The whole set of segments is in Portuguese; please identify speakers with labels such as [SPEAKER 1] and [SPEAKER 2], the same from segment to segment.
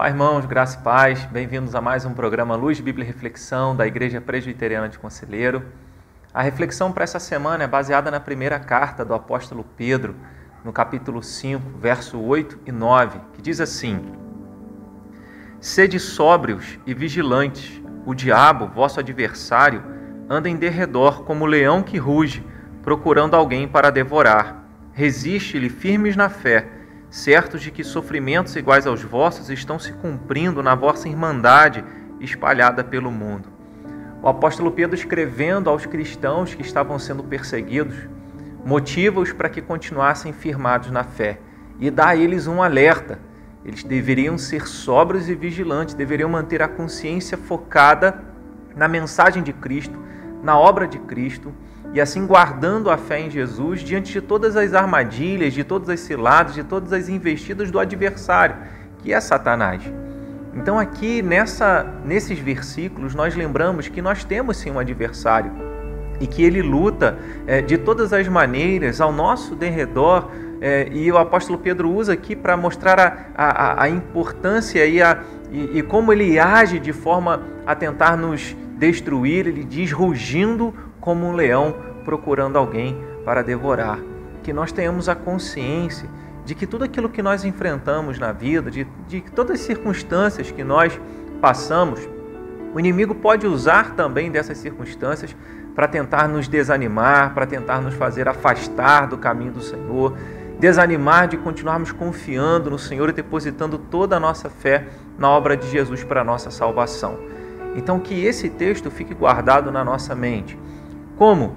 [SPEAKER 1] Olá, irmãos, graça e paz. Bem-vindos a mais um programa Luz, Bíblia e Reflexão da Igreja Presbiteriana de Conselheiro. A reflexão para essa semana é baseada na primeira carta do apóstolo Pedro, no capítulo 5, verso 8 e 9, que diz assim: Sede sóbrios e vigilantes. O diabo, vosso adversário, anda em derredor como leão que ruge, procurando alguém para devorar. Resiste-lhe firmes na fé certos de que sofrimentos iguais aos vossos estão se cumprindo na vossa irmandade espalhada pelo mundo. O apóstolo Pedro, escrevendo aos cristãos que estavam sendo perseguidos, motiva-os para que continuassem firmados na fé e dá a eles um alerta. Eles deveriam ser sóbrios e vigilantes, deveriam manter a consciência focada na mensagem de Cristo, na obra de Cristo e assim guardando a fé em Jesus diante de todas as armadilhas, de todas as ciladas, de todas as investidas do adversário, que é Satanás. Então aqui nessa nesses versículos nós lembramos que nós temos sim um adversário e que ele luta é, de todas as maneiras ao nosso derredor é, e o apóstolo Pedro usa aqui para mostrar a, a, a importância e, a, e, e como ele age de forma a tentar nos destruir, ele diz rugindo como um leão procurando alguém para devorar. Que nós tenhamos a consciência de que tudo aquilo que nós enfrentamos na vida, de, de todas as circunstâncias que nós passamos, o inimigo pode usar também dessas circunstâncias para tentar nos desanimar, para tentar nos fazer afastar do caminho do Senhor, desanimar de continuarmos confiando no Senhor e depositando toda a nossa fé na obra de Jesus para a nossa salvação. Então, que esse texto fique guardado na nossa mente. Como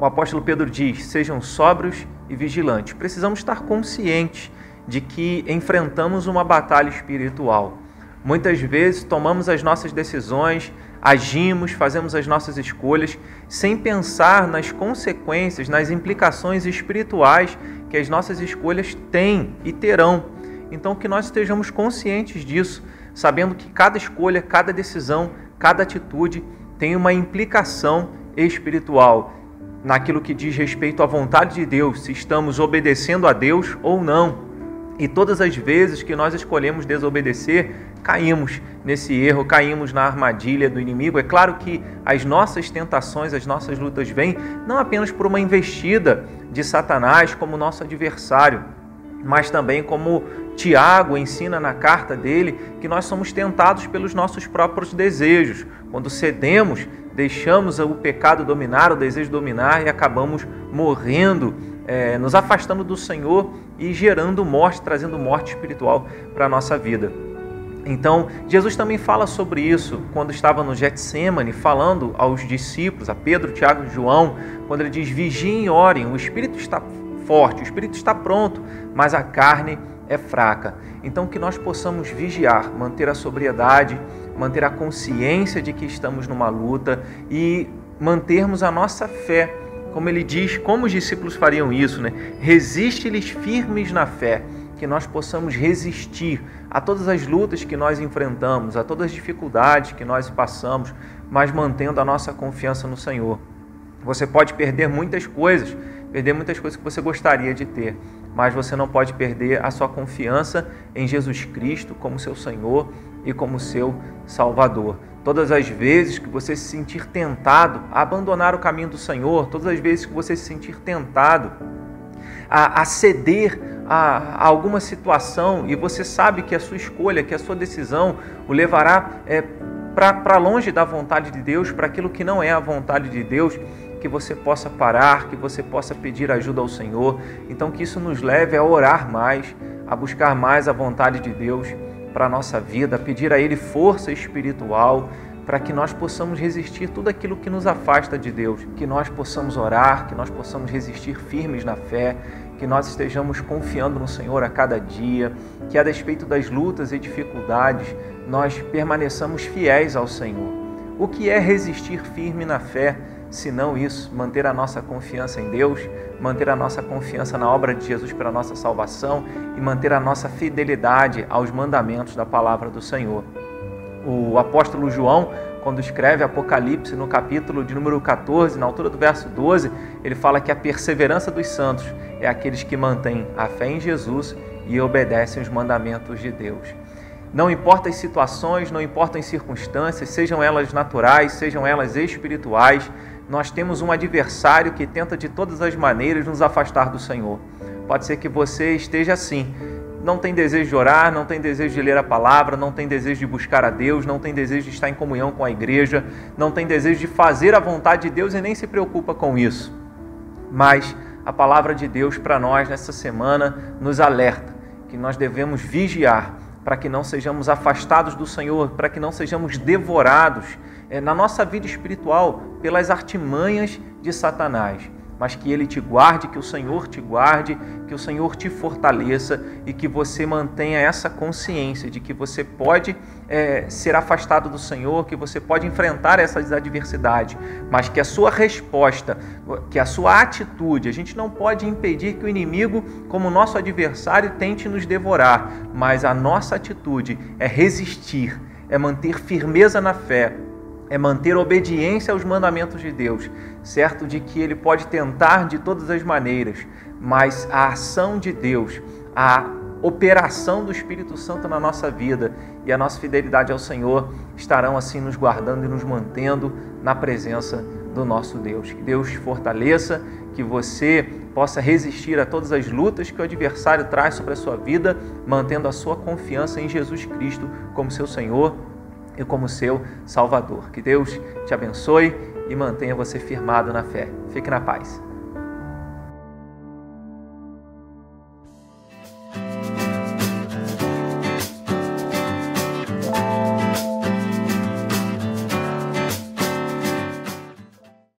[SPEAKER 1] o apóstolo Pedro diz: sejam sóbrios e vigilantes. Precisamos estar conscientes de que enfrentamos uma batalha espiritual. Muitas vezes tomamos as nossas decisões, agimos, fazemos as nossas escolhas sem pensar nas consequências, nas implicações espirituais que as nossas escolhas têm e terão. Então, que nós estejamos conscientes disso, sabendo que cada escolha, cada decisão, cada atitude tem uma implicação espiritual, naquilo que diz respeito à vontade de Deus, se estamos obedecendo a Deus ou não. E todas as vezes que nós escolhemos desobedecer, caímos nesse erro, caímos na armadilha do inimigo. É claro que as nossas tentações, as nossas lutas vêm não apenas por uma investida de Satanás como nosso adversário, mas também como Tiago ensina na carta dele que nós somos tentados pelos nossos próprios desejos. Quando cedemos, deixamos o pecado dominar, o desejo dominar e acabamos morrendo, é, nos afastando do Senhor e gerando morte, trazendo morte espiritual para a nossa vida. Então, Jesus também fala sobre isso quando estava no Getsemane, falando aos discípulos, a Pedro, Tiago e João, quando ele diz: Vigiem e orem, o espírito está forte, o espírito está pronto, mas a carne é fraca. Então, que nós possamos vigiar, manter a sobriedade, manter a consciência de que estamos numa luta e mantermos a nossa fé. Como ele diz, como os discípulos fariam isso, né? Resiste-lhes firmes na fé, que nós possamos resistir a todas as lutas que nós enfrentamos, a todas as dificuldades que nós passamos, mas mantendo a nossa confiança no Senhor. Você pode perder muitas coisas, perder muitas coisas que você gostaria de ter, mas você não pode perder a sua confiança em Jesus Cristo como seu Senhor e como seu Salvador. Todas as vezes que você se sentir tentado a abandonar o caminho do Senhor, todas as vezes que você se sentir tentado a, a ceder a, a, alguma situação e você sabe que a sua escolha, que a sua decisão o levará é, para longe da vontade de Deus, para aquilo que não é a vontade de Deus, que você possa parar, que você possa pedir ajuda ao Senhor. Então, que isso nos leve a orar mais, a buscar mais a vontade de Deus para a nossa vida, pedir a Ele força espiritual para que nós possamos resistir tudo aquilo que nos afasta de Deus, que nós possamos orar, que nós possamos resistir firmes na fé, que nós estejamos confiando no Senhor a cada dia, que a despeito das lutas e dificuldades, nós permaneçamos fiéis ao Senhor. O que é resistir firme na fé? Senão isso, manter a nossa confiança em Deus, manter a nossa confiança na obra de Jesus para a nossa salvação e manter a nossa fidelidade aos mandamentos da palavra do Senhor. O apóstolo João, quando escreve Apocalipse no capítulo de número 14, na altura do verso 12, ele fala que a perseverança dos santos é aqueles que mantêm a fé em Jesus e obedecem os mandamentos de Deus. Não importa as situações, não importam as circunstâncias, sejam elas naturais, sejam elas espirituais, nós temos um adversário que tenta de todas as maneiras nos afastar do Senhor. Pode ser que você esteja assim, não tem desejo de orar, não tem desejo de ler a palavra, não tem desejo de buscar a Deus, não tem desejo de estar em comunhão com a igreja, não tem desejo de fazer a vontade de Deus e nem se preocupa com isso. Mas a palavra de Deus para nós nessa semana nos alerta que nós devemos vigiar para que não sejamos afastados do Senhor, para que não sejamos devorados é, na nossa vida espiritual pelas artimanhas de Satanás mas que Ele te guarde, que o Senhor te guarde, que o Senhor te fortaleça e que você mantenha essa consciência de que você pode é, ser afastado do Senhor, que você pode enfrentar essas adversidades, mas que a sua resposta, que a sua atitude, a gente não pode impedir que o inimigo, como nosso adversário, tente nos devorar, mas a nossa atitude é resistir, é manter firmeza na fé, é manter obediência aos mandamentos de Deus, certo de que ele pode tentar de todas as maneiras, mas a ação de Deus, a operação do Espírito Santo na nossa vida e a nossa fidelidade ao Senhor estarão assim nos guardando e nos mantendo na presença do nosso Deus. Que Deus te fortaleça, que você possa resistir a todas as lutas que o adversário traz sobre a sua vida, mantendo a sua confiança em Jesus Cristo como seu Senhor e como seu Salvador. Que Deus te abençoe e mantenha você firmado na fé. Fique na paz.